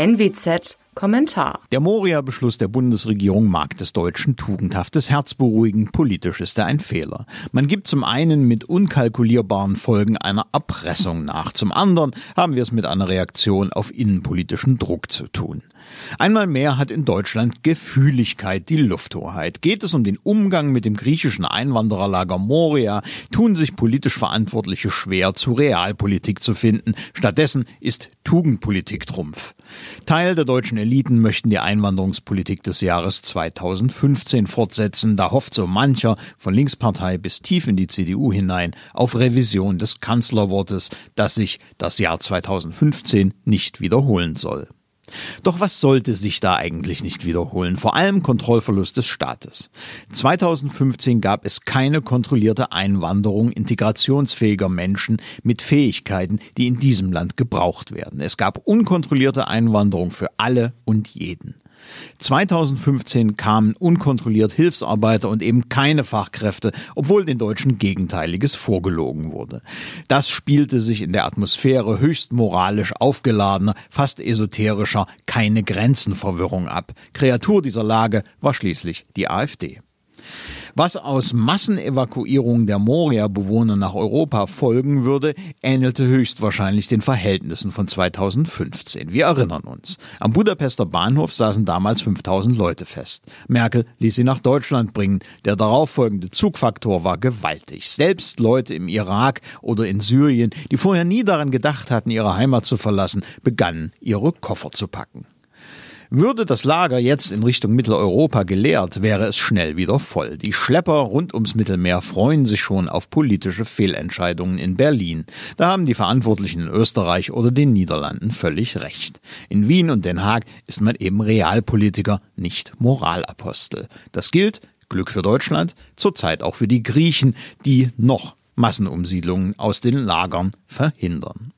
NWZ Kommentar. Der Moria-Beschluss der Bundesregierung mag des Deutschen tugendhaftes Herz beruhigen. Politisch ist er ein Fehler. Man gibt zum einen mit unkalkulierbaren Folgen einer Erpressung nach. Zum anderen haben wir es mit einer Reaktion auf innenpolitischen Druck zu tun. Einmal mehr hat in Deutschland Gefühligkeit die Lufthoheit. Geht es um den Umgang mit dem griechischen Einwandererlager Moria, tun sich politisch Verantwortliche schwer, zu Realpolitik zu finden. Stattdessen ist Tugendpolitik Trumpf. Teil der deutschen Eliten möchten die Einwanderungspolitik des Jahres 2015 fortsetzen. Da hofft so mancher von Linkspartei bis tief in die CDU hinein auf Revision des Kanzlerwortes, dass sich das Jahr 2015 nicht wiederholen soll. Doch was sollte sich da eigentlich nicht wiederholen? Vor allem Kontrollverlust des Staates. 2015 gab es keine kontrollierte Einwanderung integrationsfähiger Menschen mit Fähigkeiten, die in diesem Land gebraucht werden. Es gab unkontrollierte Einwanderung für alle und jeden. 2015 kamen unkontrolliert Hilfsarbeiter und eben keine Fachkräfte, obwohl den Deutschen Gegenteiliges vorgelogen wurde. Das spielte sich in der Atmosphäre höchst moralisch aufgeladener, fast esoterischer, keine Grenzenverwirrung ab. Kreatur dieser Lage war schließlich die AfD. Was aus Massenevakuierung der Moria-Bewohner nach Europa folgen würde, ähnelte höchstwahrscheinlich den Verhältnissen von 2015. Wir erinnern uns. Am Budapester Bahnhof saßen damals 5000 Leute fest. Merkel ließ sie nach Deutschland bringen. Der darauffolgende Zugfaktor war gewaltig. Selbst Leute im Irak oder in Syrien, die vorher nie daran gedacht hatten, ihre Heimat zu verlassen, begannen, ihre Koffer zu packen. Würde das Lager jetzt in Richtung Mitteleuropa geleert, wäre es schnell wieder voll. Die Schlepper rund ums Mittelmeer freuen sich schon auf politische Fehlentscheidungen in Berlin. Da haben die Verantwortlichen in Österreich oder den Niederlanden völlig recht. In Wien und Den Haag ist man eben Realpolitiker, nicht Moralapostel. Das gilt, Glück für Deutschland, zurzeit auch für die Griechen, die noch Massenumsiedlungen aus den Lagern verhindern.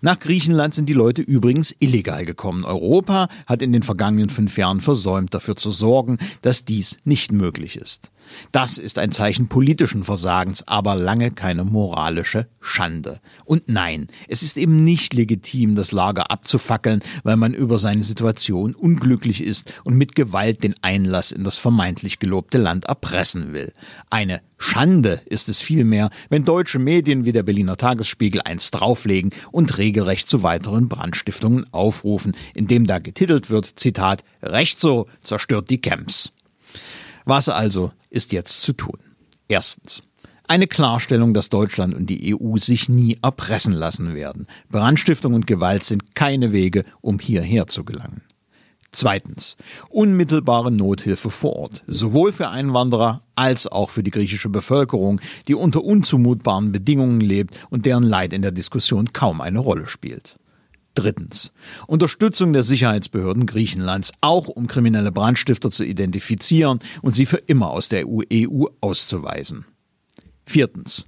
Nach Griechenland sind die Leute übrigens illegal gekommen. Europa hat in den vergangenen fünf Jahren versäumt, dafür zu sorgen, dass dies nicht möglich ist. Das ist ein Zeichen politischen Versagens, aber lange keine moralische Schande. Und nein, es ist eben nicht legitim, das Lager abzufackeln, weil man über seine Situation unglücklich ist und mit Gewalt den Einlass in das vermeintlich gelobte Land erpressen will. Eine Schande ist es vielmehr, wenn deutsche Medien wie der Berliner Tagesspiegel eins drauflegen regelrecht zu weiteren Brandstiftungen aufrufen, indem da getitelt wird, Zitat, Recht so zerstört die Camps. Was also ist jetzt zu tun? Erstens. Eine Klarstellung, dass Deutschland und die EU sich nie erpressen lassen werden. Brandstiftung und Gewalt sind keine Wege, um hierher zu gelangen. Zweitens. Unmittelbare Nothilfe vor Ort. Sowohl für Einwanderer als auch für die griechische Bevölkerung, die unter unzumutbaren Bedingungen lebt und deren Leid in der Diskussion kaum eine Rolle spielt. Drittens. Unterstützung der Sicherheitsbehörden Griechenlands, auch um kriminelle Brandstifter zu identifizieren und sie für immer aus der EU e auszuweisen. Viertens.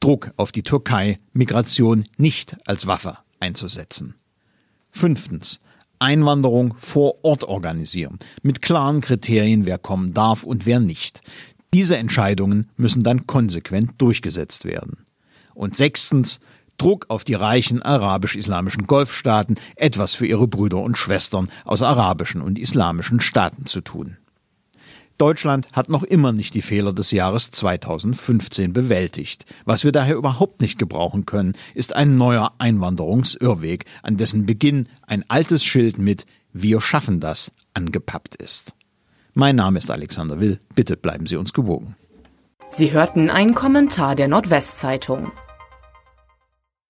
Druck auf die Türkei, Migration nicht als Waffe einzusetzen. Fünftens. Einwanderung vor Ort organisieren, mit klaren Kriterien, wer kommen darf und wer nicht. Diese Entscheidungen müssen dann konsequent durchgesetzt werden. Und sechstens, Druck auf die reichen arabisch-islamischen Golfstaaten, etwas für ihre Brüder und Schwestern aus arabischen und islamischen Staaten zu tun. Deutschland hat noch immer nicht die Fehler des Jahres 2015 bewältigt. Was wir daher überhaupt nicht gebrauchen können, ist ein neuer Einwanderungsirrweg, an dessen Beginn ein altes Schild mit Wir schaffen das angepappt ist. Mein Name ist Alexander Will. Bitte bleiben Sie uns gewogen. Sie hörten einen Kommentar der Nordwestzeitung.